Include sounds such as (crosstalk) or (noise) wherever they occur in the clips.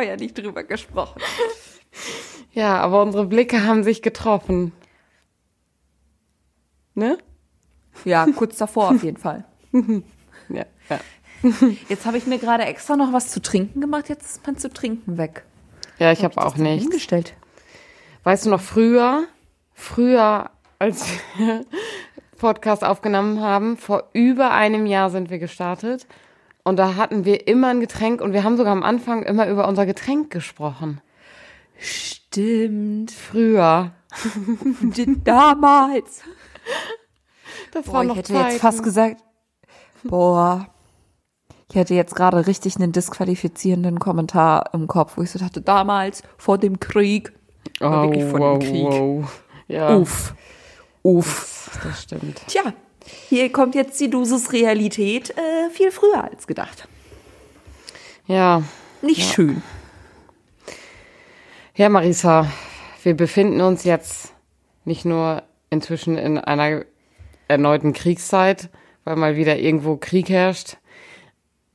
vorher nicht drüber gesprochen. (laughs) Ja, aber unsere Blicke haben sich getroffen. Ne? Ja, kurz davor auf jeden Fall. (laughs) Ja, ja. Jetzt habe ich mir gerade extra noch was zu trinken gemacht. Jetzt ist mein zu trinken weg. Ja, ich habe Hab auch nichts. Hingestellt. Weißt du noch früher, früher, als wir (laughs) Podcast aufgenommen haben, vor über einem Jahr sind wir gestartet. Und da hatten wir immer ein Getränk und wir haben sogar am Anfang immer über unser Getränk gesprochen. Stimmt. Früher. (laughs) Damals. Das Boah, war ich noch hätte Zeiten. jetzt fast gesagt, boah, ich hätte jetzt gerade richtig einen disqualifizierenden Kommentar im Kopf, wo ich so dachte, damals, vor dem Krieg. Aber wirklich vor dem Krieg. Oh, wow. Ja, Uff. Uff. das, das stimmt. Tja, hier kommt jetzt die Dosis Realität äh, viel früher als gedacht. Ja, Nicht schön. Ja, Marisa, wir befinden uns jetzt nicht nur inzwischen in einer erneuten Kriegszeit, weil mal wieder irgendwo Krieg herrscht,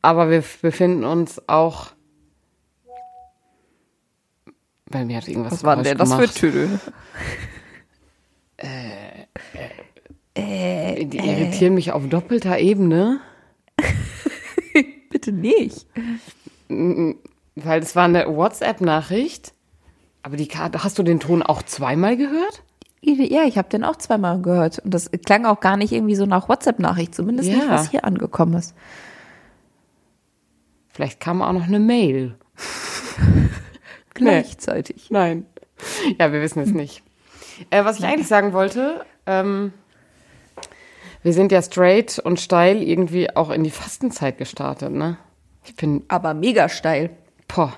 aber wir befinden uns auch. Bei mir hat irgendwas Was war denn das für gemacht. Töne? Die irritieren mich auf doppelter Ebene, (laughs) Bitte nicht. weil es war eine WhatsApp-Nachricht. Aber die Karte, hast du den Ton auch zweimal gehört? Ja, ich habe den auch zweimal gehört. Und das klang auch gar nicht irgendwie so nach WhatsApp-Nachricht, zumindest nicht, Ja. was hier angekommen ist. Vielleicht kam auch noch eine Mail. (laughs) Gleichzeitig. Nein. Ja, wir wissen es nicht. Äh, was ich eigentlich sagen wollte, ähm, wir sind ja straight und steil irgendwie auch in die Fastenzeit gestartet, ne? Ich bin, Aber mega steil. boah.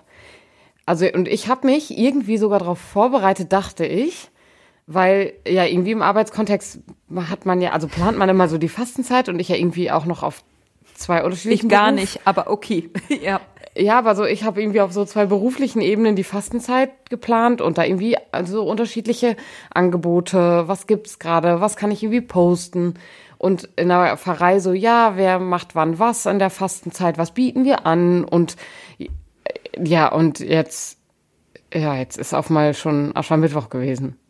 Also, und ich habe mich irgendwie sogar darauf vorbereitet, dachte ich, weil ja irgendwie im Arbeitskontext hat man ja, also plant man immer so die Fastenzeit und ich ja irgendwie auch noch auf zwei unterschiedlichen Ich gar Beruf- nicht, aber okay. (laughs) ja. ja, aber so, ich habe irgendwie auf so zwei beruflichen Ebenen die Fastenzeit geplant und da irgendwie also unterschiedliche Angebote, was gibt's gerade, was kann ich irgendwie posten und in der Pfarrei so, ja, wer macht wann was in der Fastenzeit, was bieten wir an und ja, und jetzt, ja, jetzt ist auf mal schon Aschermittwoch gewesen. (laughs)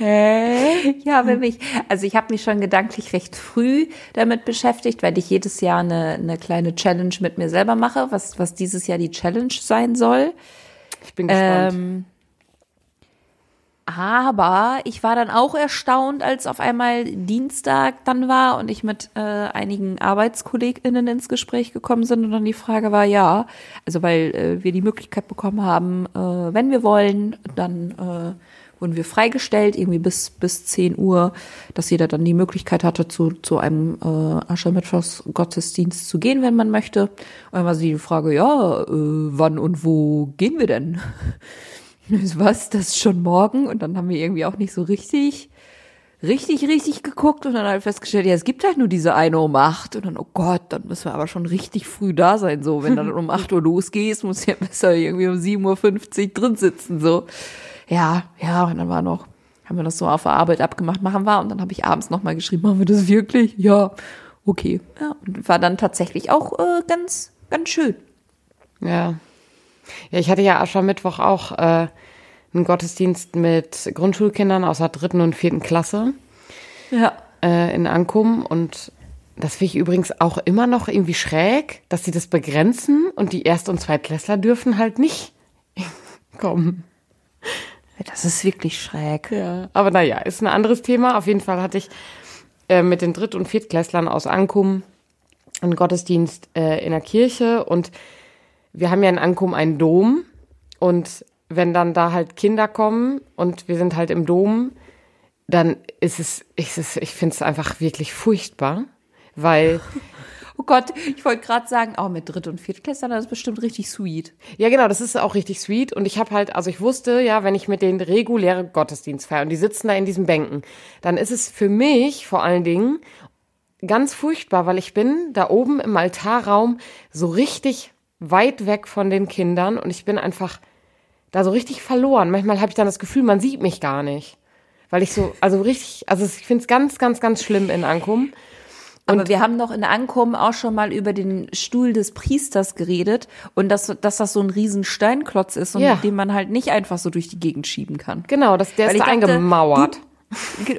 Ja, für mich. Also ich habe mich schon gedanklich recht früh damit beschäftigt, weil ich jedes Jahr eine, eine kleine Challenge mit mir selber mache, was, was dieses Jahr die Challenge sein soll. Ich bin gespannt. Ähm, aber ich war dann auch erstaunt, als auf einmal Dienstag dann war und ich mit äh, einigen ArbeitskollegInnen ins Gespräch gekommen sind und dann die Frage war, ja, also weil äh, wir die Möglichkeit bekommen haben, äh, wenn wir wollen, dann äh, wurden wir freigestellt, irgendwie bis, bis 10 Uhr, dass jeder dann die Möglichkeit hatte, zu, zu einem äh, Aschermittwochs-Gottesdienst zu gehen, wenn man möchte. Und dann war sie die Frage, ja, äh, wann und wo gehen wir denn? (laughs) Was, das ist schon morgen? Und dann haben wir irgendwie auch nicht so richtig, richtig, richtig geguckt und dann halt festgestellt, ja, es gibt halt nur diese eine um acht. Und dann, oh Gott, dann müssen wir aber schon richtig früh da sein, so. Wenn dann um acht Uhr losgehst, muss ja besser irgendwie um 7.50 Uhr drin sitzen, so. Ja, ja, und dann war noch, haben wir das so auf der Arbeit abgemacht, machen wir. Und dann habe ich abends nochmal geschrieben, machen wir das wirklich? Ja, okay. Ja, und war dann tatsächlich auch äh, ganz, ganz schön. Ja. Ja, ich hatte ja Aschermittwoch auch äh, einen Gottesdienst mit Grundschulkindern aus der dritten und vierten Klasse Ja. äh, in Ankum und das finde ich übrigens auch immer noch irgendwie schräg, dass sie das begrenzen und die Erst- und Zweitklässler dürfen halt nicht (laughs) kommen. Das ist wirklich schräg. Ja, aber naja, ist ein anderes Thema. Auf jeden Fall hatte ich äh, mit den Dritt- und Viertklässlern aus Ankum einen Gottesdienst äh, in der Kirche und wir haben ja in Ankum einen Dom und wenn dann da halt Kinder kommen und wir sind halt im Dom, dann ist es, ist es ich finde es einfach wirklich furchtbar, weil (laughs) Oh Gott, ich wollte gerade sagen, oh, mit Dritt- und Viertklässlern, das ist bestimmt richtig sweet. Ja, genau, das ist auch richtig sweet. Und ich habe halt, also ich wusste, ja, wenn ich mit denen reguläre Gottesdienst feiere und die sitzen da in diesen Bänken, dann ist es für mich vor allen Dingen ganz furchtbar, weil ich bin da oben im Altarraum so richtig weit weg von den Kindern und ich bin einfach da so richtig verloren. Manchmal habe ich dann das Gefühl, man sieht mich gar nicht. Weil ich so, also richtig, also ich finde es ganz, ganz, ganz schlimm in Ankum. Aber wir haben noch in Ankommen auch schon mal über den Stuhl des Priesters geredet und dass, dass das so ein riesen Steinklotz ist und Ja. den man halt nicht einfach so durch die Gegend schieben kann. Genau, das, der Weil ist da dachte, eingemauert. Ge-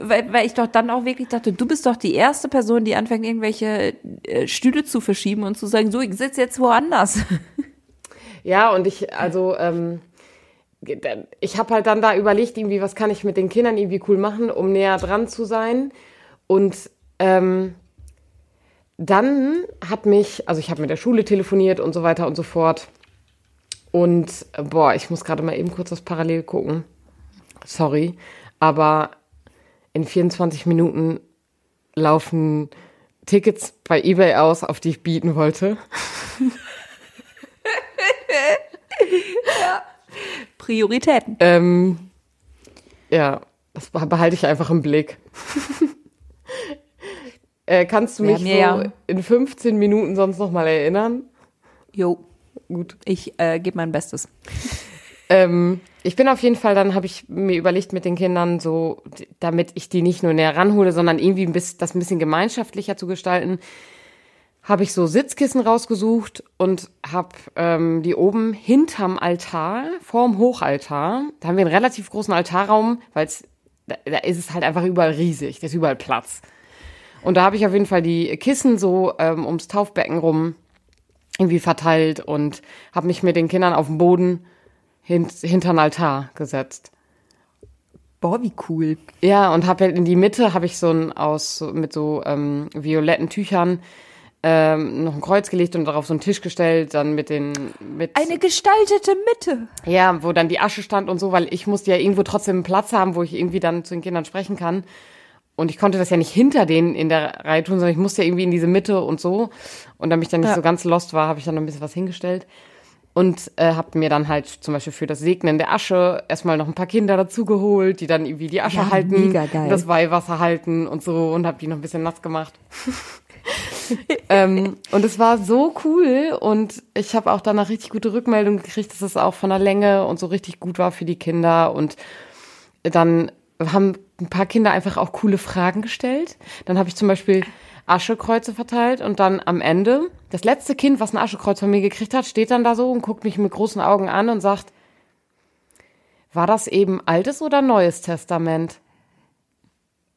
Weil, weil ich doch dann auch wirklich dachte, du bist doch die erste Person, die anfängt, irgendwelche äh, Stühle zu verschieben und zu sagen, so, ich sitze jetzt woanders. (laughs) Ja, und ich, also, ähm, ich habe halt dann da überlegt, irgendwie, was kann ich mit den Kindern irgendwie cool machen, um näher dran zu sein. Und ähm, dann hat mich, also ich habe mit der Schule telefoniert und so weiter und so fort. Und äh, boah, ich muss gerade mal eben kurz das Parallel gucken. Sorry, aber in 24 Minuten laufen Tickets bei eBay aus, auf die ich bieten wollte. (laughs) Prioritäten. Ähm, ja, das behalte ich einfach im Blick. (laughs) äh, kannst du mich so ja- in 15 Minuten sonst noch mal erinnern? Jo, Gut. ich äh, gebe mein Bestes. Ähm, ich bin auf jeden Fall, dann habe ich mir überlegt mit den Kindern so, damit ich die nicht nur näher ranhole, sondern irgendwie ein bisschen, das ein bisschen gemeinschaftlicher zu gestalten, habe ich so Sitzkissen rausgesucht und habe ähm, die oben hinterm Altar, vorm Hochaltar, da haben wir einen relativ großen Altarraum, weil da, da ist es halt einfach überall riesig, da ist überall Platz. Und da habe ich auf jeden Fall die Kissen so ähm, ums Taufbecken rum irgendwie verteilt und habe mich mit den Kindern auf den Boden hint, hinter den Altar gesetzt. Boah, wie cool. Ja, und habe in die Mitte habe ich so ein aus mit so ähm, violetten Tüchern ähm, noch ein Kreuz gelegt und darauf so einen Tisch gestellt, dann mit den mit Eine gestaltete Mitte. ja, wo dann die Asche stand und so, weil ich musste ja irgendwo trotzdem einen Platz haben, wo ich irgendwie dann zu den Kindern sprechen kann. Und ich konnte das ja nicht hinter denen in der Reihe tun, sondern ich musste ja irgendwie in diese Mitte und so. Und damit ich dann nicht Ja. so ganz lost war, habe ich dann noch ein bisschen was hingestellt. Und äh, habe mir dann halt zum Beispiel für das Segnen der Asche erstmal noch ein paar Kinder dazugeholt, die dann irgendwie die Asche Ja, halten, das Weihwasser halten und so und habe die noch ein bisschen nass gemacht. (laughs) ähm, und es war so cool und ich habe auch danach richtig gute Rückmeldung gekriegt, dass es auch von der Länge und so richtig gut war für die Kinder und dann haben ein paar Kinder einfach auch coole Fragen gestellt. Dann habe ich zum Beispiel Aschekreuze verteilt und dann am Ende, das letzte Kind, was ein Aschekreuz von mir gekriegt hat, steht dann da so und guckt mich mit großen Augen an und sagt, war das eben altes oder neues Testament?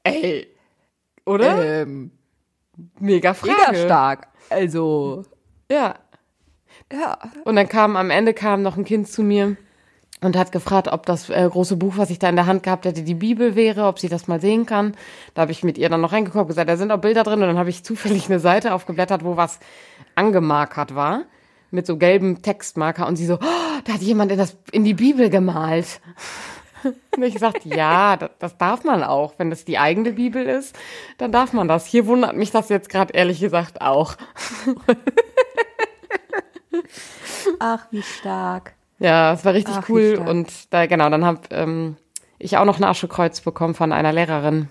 Ey, oder? Ähm, mega Frage. mega stark. Also, Ja. ja. Und dann kam am Ende kam noch ein Kind zu mir und hat gefragt, ob das äh, große Buch, was ich da in der Hand gehabt hätte, die Bibel wäre, ob sie das mal sehen kann. Da habe ich mit ihr dann noch reingeguckt, gesagt, da sind auch Bilder drin und dann habe ich zufällig eine Seite aufgeblättert, wo was angemarkert war mit so gelbem Textmarker und sie so, oh, da hat jemand in, das, in die Bibel gemalt. (laughs) Und ich gesagt, ja, das darf man auch. Wenn das die eigene Bibel ist, dann darf man das. Hier wundert mich das jetzt gerade ehrlich gesagt auch. Ach, wie stark. Ja, es war richtig Ach, cool. Und da, genau, dann habe ähm, ich auch noch ein Aschekreuz bekommen von einer Lehrerin.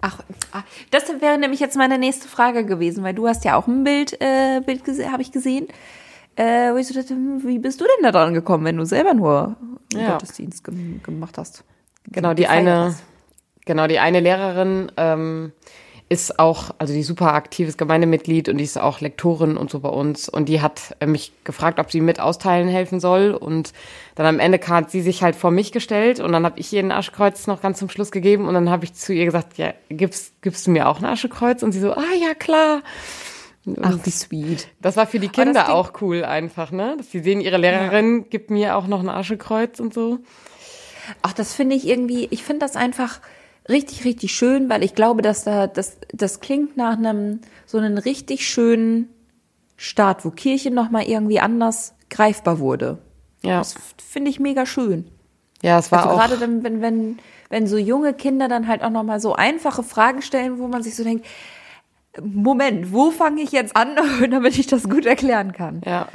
Ach, ah, das wäre nämlich jetzt meine nächste Frage gewesen, weil du hast ja auch ein Bild, äh, Bild habe ich gesehen, äh, wo ich so dachte, hm, wie bist du denn da dran gekommen, wenn du selber nur Ja. Gottesdienst gem gemacht hast? Genau, die eine, hast? genau, die eine Lehrerin ähm, ist auch, also die super aktives Gemeindemitglied und die ist auch Lektorin und so bei uns. Und die hat äh, mich gefragt, ob sie mit austeilen helfen soll. Und dann am Ende hat sie sich halt vor mich gestellt und dann habe ich ihr ein Aschekreuz noch ganz zum Schluss gegeben und dann habe ich zu ihr gesagt, ja, gibst, gibst du mir auch ein Aschekreuz? Und sie so, ah ja, klar. Ach, wie sweet. Das war für die Kinder klingt- auch cool einfach, ne? Dass sie sehen, ihre Lehrerin gibt mir auch noch ein Aschekreuz und so. Ach, das finde ich irgendwie, ich finde das einfach richtig, richtig schön, weil ich glaube, dass da, das, das klingt nach einem, so einem richtig schönen Start, wo Kirche nochmal irgendwie anders greifbar wurde. Ja, Das finde ich mega schön. ja, es war Also auch. gerade dann, wenn, wenn, wenn so junge Kinder dann halt auch nochmal so einfache Fragen stellen, wo man sich so denkt, Moment, wo fange ich jetzt an, (laughs) damit ich das gut erklären kann? Ja.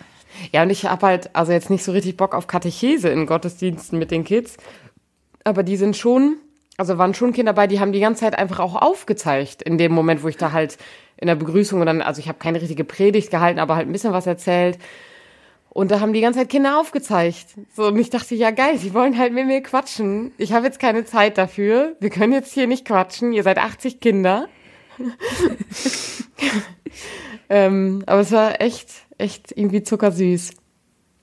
Ja, und ich habe halt also jetzt nicht so richtig Bock auf Katechese in Gottesdiensten mit den Kids. Aber die sind schon, also waren schon Kinder dabei, die haben die ganze Zeit einfach auch aufgezeigt in dem Moment, wo ich da halt in der Begrüßung und dann, also ich habe keine richtige Predigt gehalten, aber halt ein bisschen was erzählt. Und da haben die ganze Zeit Kinder aufgezeigt. So, und ich dachte, ja geil, sie wollen halt mit mir quatschen. Ich habe jetzt keine Zeit dafür. Wir können jetzt hier nicht quatschen. Ihr seid 80 Kinder. (laughs) ähm, aber es war echt, echt irgendwie zuckersüß.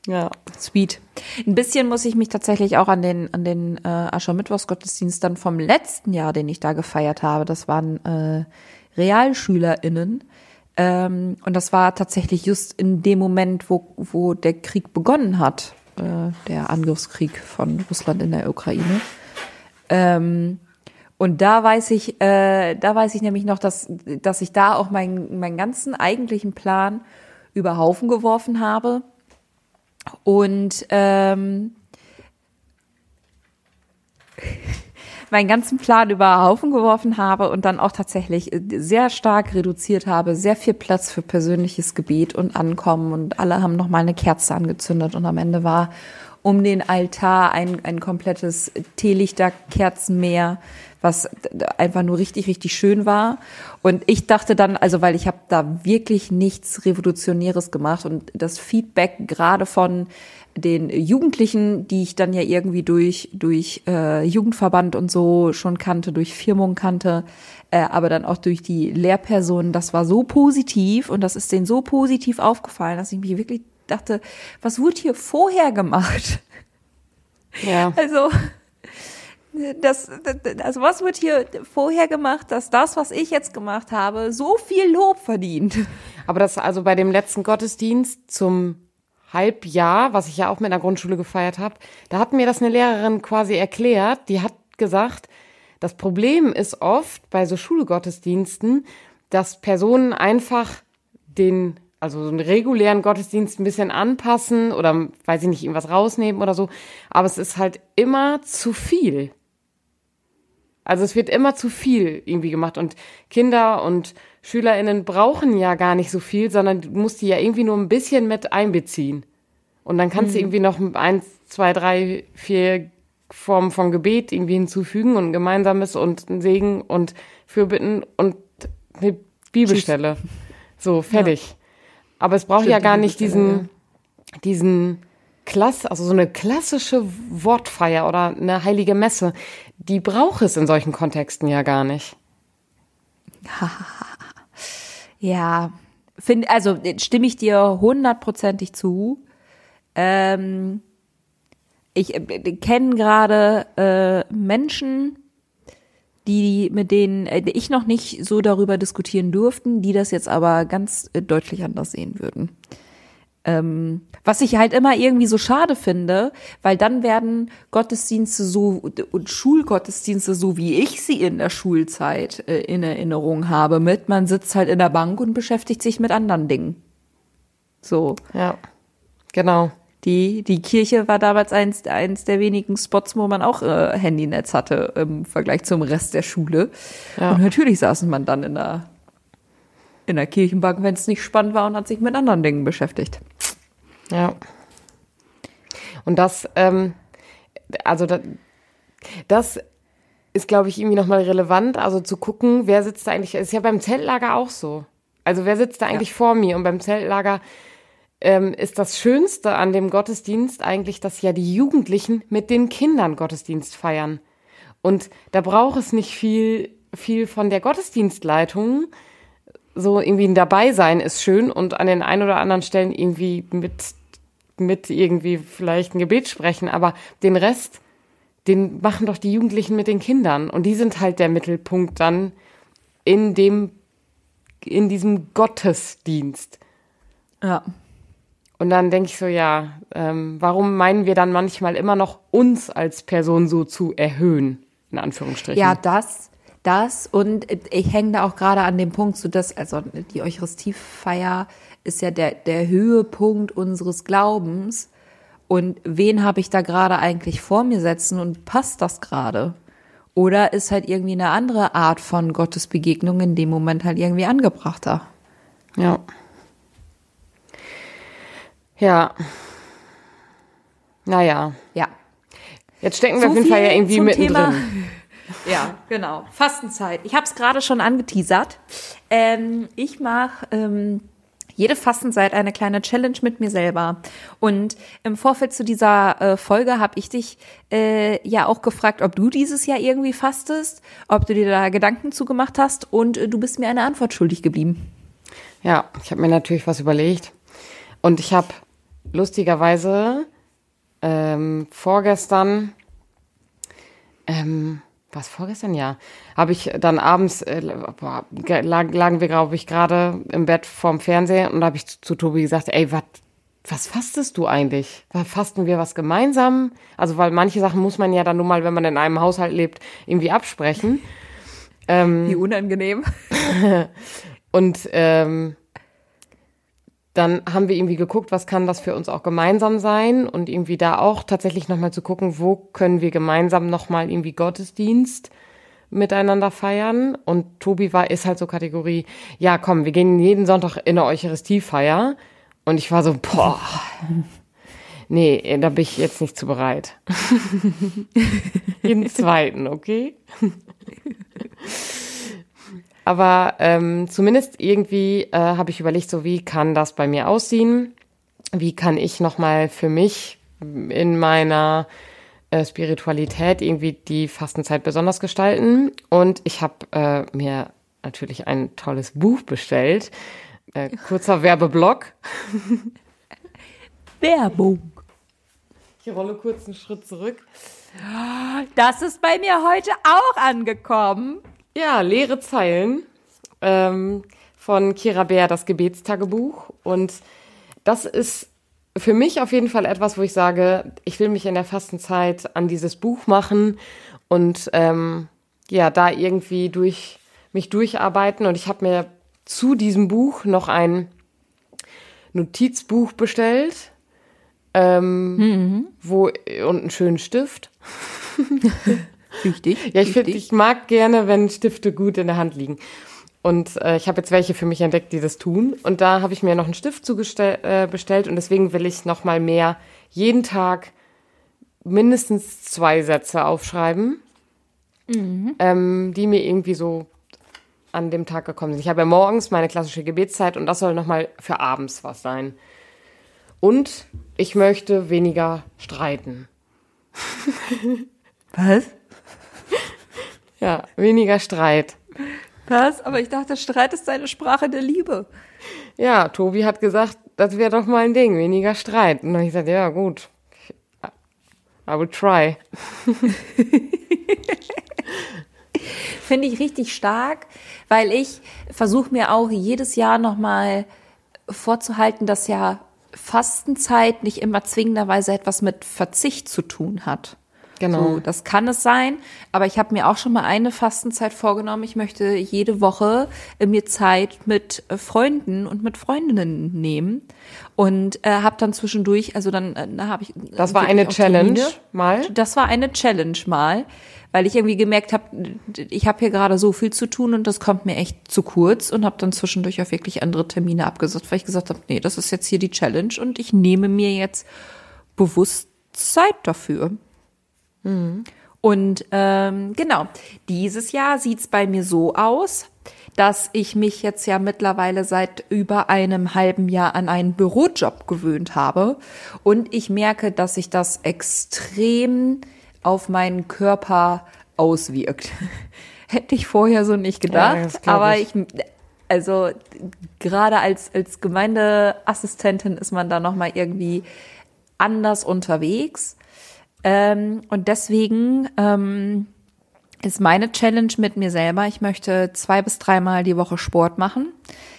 Ja. Sweet. Ein bisschen muss ich mich tatsächlich auch an den, an den äh, Aschermittwochsgottesdienst dann vom letzten Jahr, den ich da gefeiert habe. Das waren äh, RealschülerInnen ähm, und das war tatsächlich just in dem Moment, wo, wo der Krieg begonnen hat, äh, der Angriffskrieg von Russland in der Ukraine. Ähm, und da weiß ich, äh, da weiß ich nämlich noch, dass, dass ich da auch meinen, meinen ganzen eigentlichen Plan über Haufen geworfen habe. Und ähm, (laughs) meinen ganzen Plan über Haufen geworfen habe und dann auch tatsächlich äh, sehr stark reduziert habe, sehr viel Platz für persönliches Gebet und Ankommen und alle haben noch mal eine Kerze angezündet und am Ende war um den Altar ein, ein komplettes Teelichterkerzenmeer, was einfach nur richtig, richtig schön war. Und ich dachte dann, also weil ich habe da wirklich nichts Revolutionäres gemacht und das Feedback gerade von den Jugendlichen, die ich dann ja irgendwie durch, durch äh, Jugendverband und so schon kannte, durch Firmung kannte, äh, aber dann auch durch die Lehrpersonen, das war so positiv und das ist denen so positiv aufgefallen, dass ich mich wirklich dachte, was wurde hier vorher gemacht? Ja. Also, das, also was wird hier vorher gemacht, dass das, was ich jetzt gemacht habe, so viel Lob verdient? Aber das also bei dem letzten Gottesdienst zum Halbjahr, was ich ja auch mit einer Grundschule gefeiert habe, da hat mir das eine Lehrerin quasi erklärt. Die hat gesagt, das Problem ist oft bei so Schulgottesdiensten, dass Personen einfach den, also so einen regulären Gottesdienst ein bisschen anpassen oder, weiß ich nicht, irgendwas rausnehmen oder so. Aber es ist halt immer zu viel. Also es wird immer zu viel irgendwie gemacht und Kinder und SchülerInnen brauchen ja gar nicht so viel, sondern du musst die ja irgendwie nur ein bisschen mit einbeziehen. Und dann kannst mhm. du irgendwie noch eins, zwei, drei, vier Formen von Gebet irgendwie hinzufügen und ein gemeinsames und ein Segen und Fürbitten und eine Bibelstelle. Tschüss. So, fertig. Ja. Aber es braucht Stimmt, ja gar nicht diesen, diesen Klass, also so eine klassische Wortfeier oder eine heilige Messe. Die braucht es in solchen Kontexten ja gar nicht. (laughs) Ja, find, also stimme ich dir hundertprozentig zu. Ähm, ich äh, kenne gerade äh, Menschen, die mit denen äh, ich noch nicht so darüber diskutieren durften, die das jetzt aber ganz äh, deutlich anders sehen würden. Ähm, was ich halt immer irgendwie so schade finde, weil dann werden Gottesdienste so und Schulgottesdienste, so wie ich sie in der Schulzeit äh, in Erinnerung habe, mit man sitzt halt in der Bank und beschäftigt sich mit anderen Dingen. So. Ja, genau. Die, die Kirche war damals eins, eins der wenigen Spots, wo man auch äh, Handynetz hatte im Vergleich zum Rest der Schule. Ja. Und natürlich saßen man dann in der in der Kirchenbank, wenn es nicht spannend war und hat sich mit anderen Dingen beschäftigt. Ja. Und das, ähm, also das, das ist, glaube ich, irgendwie nochmal relevant, also zu gucken, wer sitzt da eigentlich, ist ja beim Zeltlager auch so. Also wer sitzt da eigentlich ja. vor mir? Und beim Zeltlager ähm, ist das Schönste an dem Gottesdienst eigentlich, dass ja die Jugendlichen mit den Kindern Gottesdienst feiern. Und da braucht es nicht viel, viel von der Gottesdienstleitung, so irgendwie ein Dabeisein ist schön und an den ein oder anderen Stellen irgendwie mit, mit irgendwie vielleicht ein Gebet sprechen, aber den Rest, den machen doch die Jugendlichen mit den Kindern und die sind halt der Mittelpunkt dann in dem, in diesem Gottesdienst. Ja. Und dann denke ich so, ja, ähm, warum meinen wir dann manchmal immer noch uns als Person so zu erhöhen, in Anführungsstrichen? Ja, das das und ich hänge da auch gerade an dem Punkt, so dass, also die Eucharistiefeier ist ja der, der Höhepunkt unseres Glaubens. Und wen habe ich da gerade eigentlich vor mir setzen und passt das gerade? Oder ist halt irgendwie eine andere Art von Gottesbegegnung in dem Moment halt irgendwie angebrachter? Ja. Ja. Naja. Ja. Jetzt stecken wir so auf jeden Fall ja irgendwie mittendrin. Thema (laughs) ja, genau. Fastenzeit. Ich habe es gerade schon angeteasert. Ähm, ich mache ähm, jede Fastenzeit eine kleine Challenge mit mir selber. Und im Vorfeld zu dieser äh, Folge habe ich dich äh, ja auch gefragt, ob du dieses Jahr irgendwie fastest, ob du dir da Gedanken zugemacht hast und äh, du bist mir eine Antwort schuldig geblieben. Ja, ich habe mir natürlich was überlegt. Und ich habe lustigerweise ähm, vorgestern, ähm, was vorgestern, ja, habe ich dann abends, äh, boah, lagen, lagen wir, glaube ich, gerade im Bett vorm Fernseher und da habe ich zu, zu Tobi gesagt, ey, wat, was fastest du eigentlich? Fasten wir was gemeinsam? Also, weil manche Sachen muss man ja dann nur mal, wenn man in einem Haushalt lebt, irgendwie absprechen. Ähm, Wie unangenehm. (laughs) und ähm, dann haben wir irgendwie geguckt, was kann das für uns auch gemeinsam sein und irgendwie da auch tatsächlich nochmal zu gucken, wo können wir gemeinsam nochmal irgendwie Gottesdienst miteinander feiern. Und Tobi war, ist halt so Kategorie, ja komm, wir gehen jeden Sonntag in eine Eucharistiefeier. Und ich war so, boah, (laughs) nee, da bin ich jetzt nicht zu bereit. (laughs) jeden zweiten, okay? (laughs) Aber ähm, zumindest irgendwie äh, habe ich überlegt, so wie kann das bei mir aussehen? Wie kann ich nochmal für mich in meiner äh, Spiritualität irgendwie die Fastenzeit besonders gestalten? Und ich habe äh, mir natürlich ein tolles Buch bestellt. Äh, kurzer (laughs) Werbeblock. Werbung. Ich rolle kurz einen Schritt zurück. Das ist bei mir heute auch angekommen. Ja, leere Zeilen ähm, von Kira Bär, das Gebetstagebuch. Und das ist für mich auf jeden Fall etwas, wo ich sage, ich will mich in der Fastenzeit an dieses Buch machen und ähm, ja, da irgendwie durch mich durcharbeiten. Und ich habe mir zu diesem Buch noch ein Notizbuch bestellt. Ähm, mhm. wo und einen schönen Stift. (laughs) Wichtig. ja, ich finde, ich mag gerne, wenn Stifte gut in der Hand liegen. Und äh, ich habe jetzt welche für mich entdeckt, die das tun. Und da habe ich mir noch einen Stift zugestellt äh, bestellt und deswegen will ich noch mal mehr jeden Tag mindestens zwei Sätze aufschreiben, mhm. ähm, die mir irgendwie so an dem Tag gekommen sind. Ich habe ja morgens meine klassische Gebetszeit und das soll noch mal für abends was sein. Und ich möchte weniger streiten. (laughs) Was? Ja, weniger Streit. Was? Aber ich dachte, Streit ist eine Sprache der Liebe. Ja, Tobi hat gesagt, das wäre doch mal ein Ding, weniger Streit. Und dann habe ich gesagt, ja, gut. I will try. (laughs) Finde ich richtig stark, weil ich versuche mir auch jedes Jahr nochmal vorzuhalten, dass ja Fastenzeit nicht immer zwingenderweise etwas mit Verzicht zu tun hat. Genau. So, das kann es sein. Aber ich habe mir auch schon mal eine Fastenzeit vorgenommen. Ich möchte jede Woche äh, mir Zeit mit äh, Freunden und mit Freundinnen nehmen und äh, habe dann zwischendurch, also dann äh, habe ich. Das war eine Challenge Termine. mal. Das war eine Challenge mal, weil ich irgendwie gemerkt habe, ich habe hier gerade so viel zu tun und das kommt mir echt zu kurz und habe dann zwischendurch auch wirklich andere Termine abgesagt, weil ich gesagt habe, nee, das ist jetzt hier die Challenge und ich nehme mir jetzt bewusst Zeit dafür. Mhm. Und ähm, genau, dieses Jahr sieht's bei mir so aus, dass ich mich jetzt ja mittlerweile seit über einem halben Jahr an einen Bürojob gewöhnt habe. Und ich merke, dass sich das extrem auf meinen Körper auswirkt. (laughs) Hätte ich vorher so nicht gedacht, ja, aber ich, also gerade als, als Gemeindeassistentin ist man da nochmal irgendwie anders unterwegs. Ähm, und deswegen ähm, ist meine Challenge mit mir selber, ich möchte zwei bis dreimal die Woche Sport machen.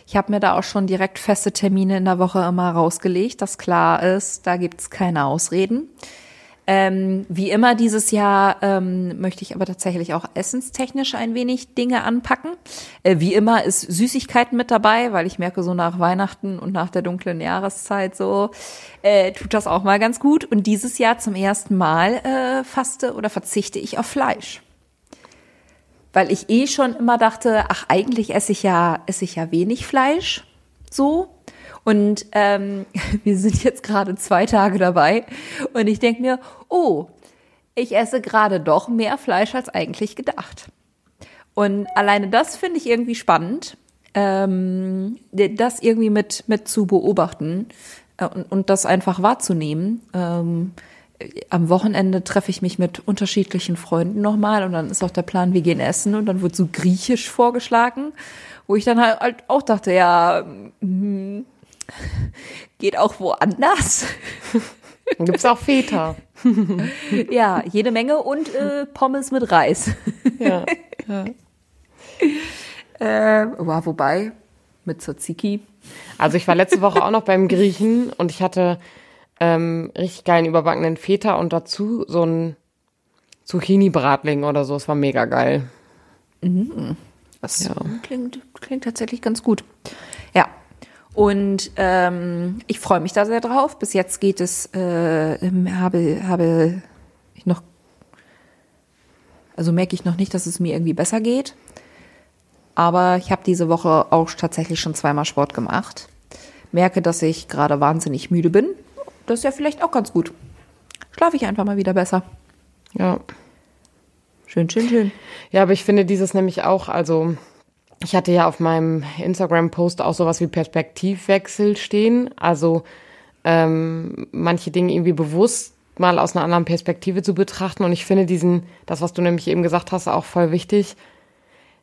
Ich habe mir da auch schon direkt feste Termine in der Woche immer rausgelegt, dass klar ist, da gibt's keine Ausreden. Ähm, wie immer dieses Jahr ähm, möchte ich aber tatsächlich auch essenstechnisch ein wenig Dinge anpacken. Äh, wie immer ist Süßigkeiten mit dabei, weil ich merke so nach Weihnachten und nach der dunklen Jahreszeit so äh, tut das auch mal ganz gut. Und dieses Jahr zum ersten Mal äh, faste oder verzichte ich auf Fleisch weil ich eh schon immer dachte, ach eigentlich esse ich ja esse ich ja wenig Fleisch so und ähm, (laughs) wir sind jetzt gerade zwei Tage dabei und ich denke mir, oh, ich esse gerade doch mehr Fleisch als eigentlich gedacht. Und alleine das finde ich irgendwie spannend. ähm, das irgendwie mit, mit zu beobachten äh, und, und das einfach wahrzunehmen. Ähm, am Wochenende treffe ich mich mit unterschiedlichen Freunden nochmal und dann ist auch der Plan, wir gehen essen und dann wird so griechisch vorgeschlagen, wo ich dann halt, halt auch dachte, ja, mh, geht auch woanders. Gibt es auch Feta. (laughs) ja, jede Menge und äh, Pommes mit Reis. ja. ja. (laughs) Äh, wobei, mit Tzatziki. Also ich war letzte Woche auch noch beim Griechen und ich hatte ähm, richtig geilen überbackenen Feta und dazu so ein Zucchini-Bratling oder so. Es war mega geil. Mhm. Das ja. klingt, klingt tatsächlich ganz gut. Und ähm, ich freue mich da sehr drauf. Bis jetzt geht es, äh, habe, habe ich noch, also merke ich noch nicht, dass es mir irgendwie besser geht. Aber ich habe diese Woche auch tatsächlich schon zweimal Sport gemacht. Merke, dass ich gerade wahnsinnig müde bin das ist ja vielleicht auch ganz gut. Schlafe ich einfach mal wieder besser. Ja. Schön, schön, schön. Ja, aber ich finde dieses nämlich auch, also ich hatte ja auf meinem Instagram-Post auch sowas wie Perspektivwechsel stehen. Also ähm, manche Dinge irgendwie bewusst mal aus einer anderen Perspektive zu betrachten. Und ich finde diesen, das, was du nämlich eben gesagt hast, auch voll wichtig.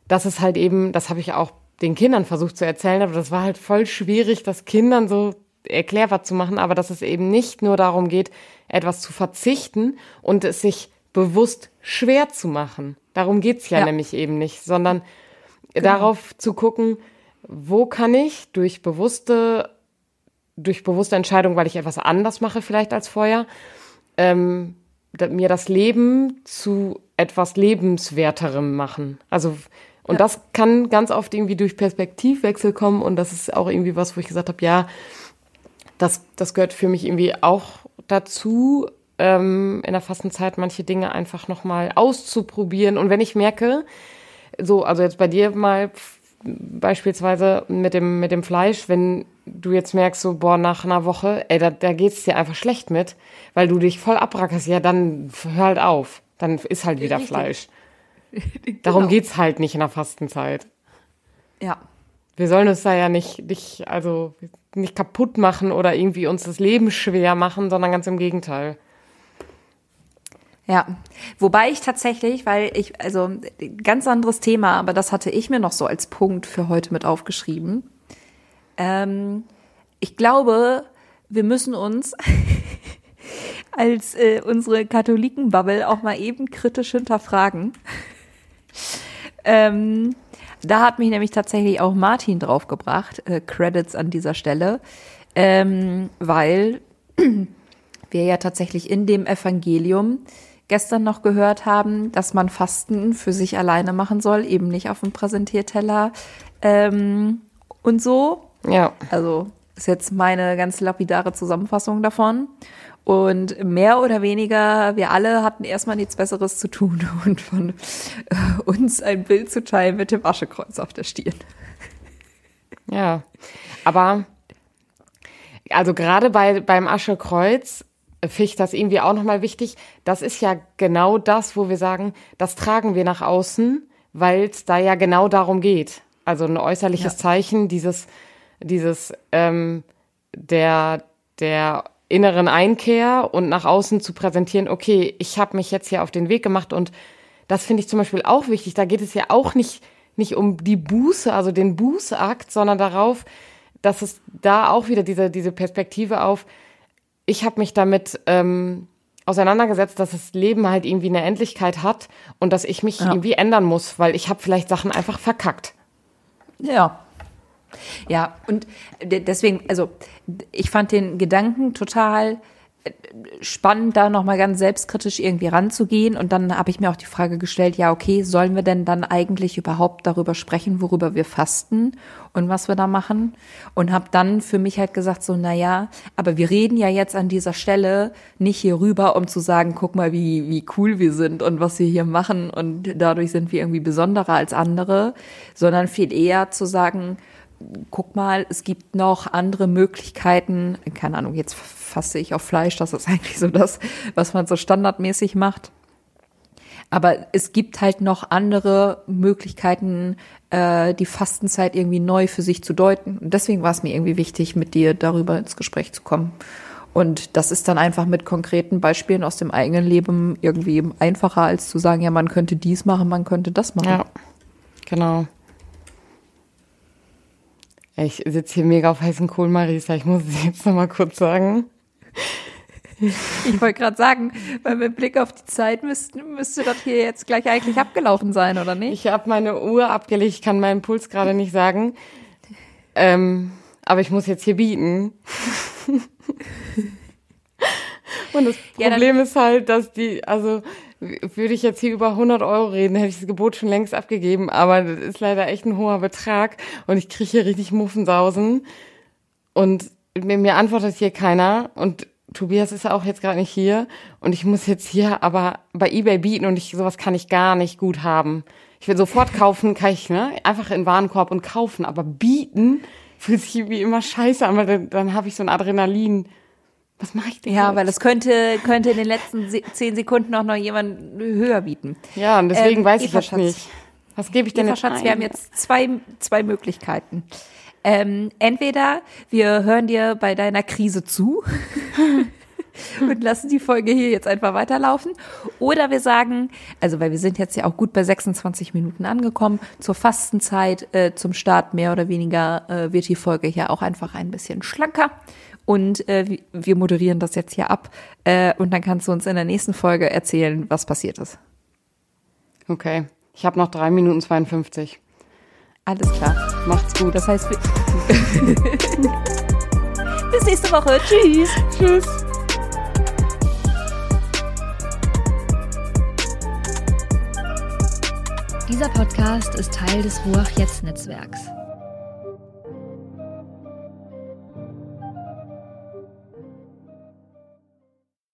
Das ist halt eben, das habe ich auch den Kindern versucht zu erzählen, aber das war halt voll schwierig, das Kindern so erklärbar zu machen, aber dass es eben nicht nur darum geht, etwas zu verzichten und es sich bewusst schwer zu machen. Darum geht's ja, ja. nämlich eben nicht, sondern genau. darauf zu gucken, wo kann ich durch bewusste, durch bewusste Entscheidung, weil ich etwas anders mache vielleicht als vorher, ähm, mir das Leben zu etwas lebenswerterem machen. Also und ja. das kann ganz oft irgendwie durch Perspektivwechsel kommen und das ist auch irgendwie was, wo ich gesagt habe, ja, das, das gehört für mich irgendwie auch dazu, ähm, in der Fastenzeit manche Dinge einfach nochmal auszuprobieren. Und wenn ich merke, so, also jetzt bei dir mal beispielsweise mit dem, mit dem Fleisch, wenn du jetzt merkst, so, boah, nach einer Woche, ey, da, da geht's dir einfach schlecht mit, weil du dich voll abrackerst, ja, dann hör halt auf. Dann ist halt wieder Richtig. Fleisch. (laughs) Darum genau. geht's halt nicht in der Fastenzeit. Ja. Wir sollen uns da ja nicht, nicht, also nicht kaputt machen oder irgendwie uns das Leben schwer machen, sondern ganz im Gegenteil. Ja, wobei ich tatsächlich, weil ich, also ganz anderes Thema, aber das hatte ich mir noch so als Punkt für heute mit aufgeschrieben. Ähm, ich glaube, wir müssen uns (laughs) als äh, unsere Katholikenbubble auch mal eben kritisch hinterfragen. ähm, da hat mich nämlich tatsächlich auch Martin draufgebracht, äh, Credits an dieser Stelle, ähm, weil (clears throat) wir ja tatsächlich in dem Evangelium gestern noch gehört haben, dass man Fasten für sich alleine machen soll, eben nicht auf dem Präsentierteller ähm, und so. Ja. Also ist jetzt meine ganz lapidare Zusammenfassung davon. Und mehr oder weniger, wir alle hatten erstmal nichts Besseres zu tun (laughs) und von äh, uns ein Bild zu teilen mit dem Aschekreuz auf der Stirn. Ja, aber also gerade bei, beim Aschekreuz finde ich das irgendwie auch nochmal wichtig. Das ist ja genau das, wo wir sagen, das tragen wir nach außen, weil es da ja genau darum geht. Also ein äußerliches ja. Zeichen, dieses, dieses ähm, der, der inneren Einkehr und nach außen zu präsentieren, okay, ich habe mich jetzt hier auf den Weg gemacht und das finde ich zum Beispiel auch wichtig. Da geht es ja auch nicht, nicht um die Buße, also den Bußakt, sondern darauf, dass es da auch wieder diese, diese Perspektive auf, ich habe mich damit ähm, auseinandergesetzt, dass das Leben halt irgendwie eine Endlichkeit hat und dass ich mich ja. irgendwie ändern muss, weil ich habe vielleicht Sachen einfach verkackt. Ja, ja, und deswegen, also ich fand den Gedanken total spannend, da nochmal ganz selbstkritisch irgendwie ranzugehen. Und dann habe ich mir auch die Frage gestellt, ja, okay, sollen wir denn dann eigentlich überhaupt darüber sprechen, worüber wir fasten und was wir da machen? Und habe dann für mich halt gesagt, so, na ja, aber wir reden ja jetzt an dieser Stelle nicht hier rüber, um zu sagen, guck mal, wie, wie cool wir sind und was wir hier machen und dadurch sind wir irgendwie besonderer als andere, sondern viel eher zu sagen, guck mal, es gibt noch andere Möglichkeiten. Keine Ahnung, jetzt fasse ich auf Fleisch, das ist (laughs) eigentlich so das, was man so standardmäßig macht. Aber es gibt halt noch andere Möglichkeiten, äh, die Fastenzeit irgendwie neu für sich zu deuten. Und deswegen war es mir irgendwie wichtig, mit dir darüber ins Gespräch zu kommen. Und das ist dann einfach mit konkreten Beispielen aus dem eigenen Leben irgendwie einfacher, als zu sagen, ja, man könnte dies machen, man könnte das machen. Ja, genau. Ich sitze hier mega auf heißen Kohl, Marisa. Ich muss es jetzt noch mal kurz sagen. Ich wollte gerade sagen, weil mit Blick auf die Zeit müsste, müsste das hier jetzt gleich eigentlich abgelaufen sein, oder nicht? Ich habe meine Uhr abgelegt, ich kann meinen Puls gerade nicht sagen. Ähm, aber ich muss jetzt hier bieten. (laughs) Und das Problem ja, ist halt, dass die, also würde ich jetzt hier über 100 Euro reden, hätte ich das Gebot schon längst abgegeben, aber das ist leider echt ein hoher Betrag und ich kriege hier richtig Muffensausen und mir, antwortet hier keiner und Tobias ist ja auch jetzt gerade nicht hier und ich muss jetzt hier aber bei eBay bieten und ich sowas kann ich gar nicht gut haben. Ich will sofort kaufen, kann ich, ne? Einfach in Warenkorb und kaufen, aber bieten fühlt sich wie immer scheiße an, weil dann, dann habe ich so ein Adrenalin. Was mache ich denn? Ja, jetzt? weil es könnte, könnte in den letzten zehn Sekunden auch noch jemand höher bieten. Ja, und deswegen ähm, weiß ich jetzt nicht. Was gebe ich denn Eva jetzt Schatz, ein? wir haben jetzt zwei, zwei Möglichkeiten. Ähm, entweder wir hören dir bei deiner Krise zu (laughs) und lassen die Folge hier jetzt einfach weiterlaufen. Oder wir sagen, also weil wir sind jetzt ja auch gut bei 26 Minuten angekommen, zur Fastenzeit, äh, zum Start mehr oder weniger äh, wird die Folge hier auch einfach ein bisschen schlanker. Und äh, wir moderieren das jetzt hier ab. Äh, und dann kannst du uns in der nächsten Folge erzählen, was passiert ist. Okay. Ich habe noch drei Minuten 52. Alles klar. Macht's gut. Das heißt, (laughs) bis nächste Woche. Tschüss. Tschüss. Dieser Podcast ist Teil des Ruach Jetzt Netzwerks.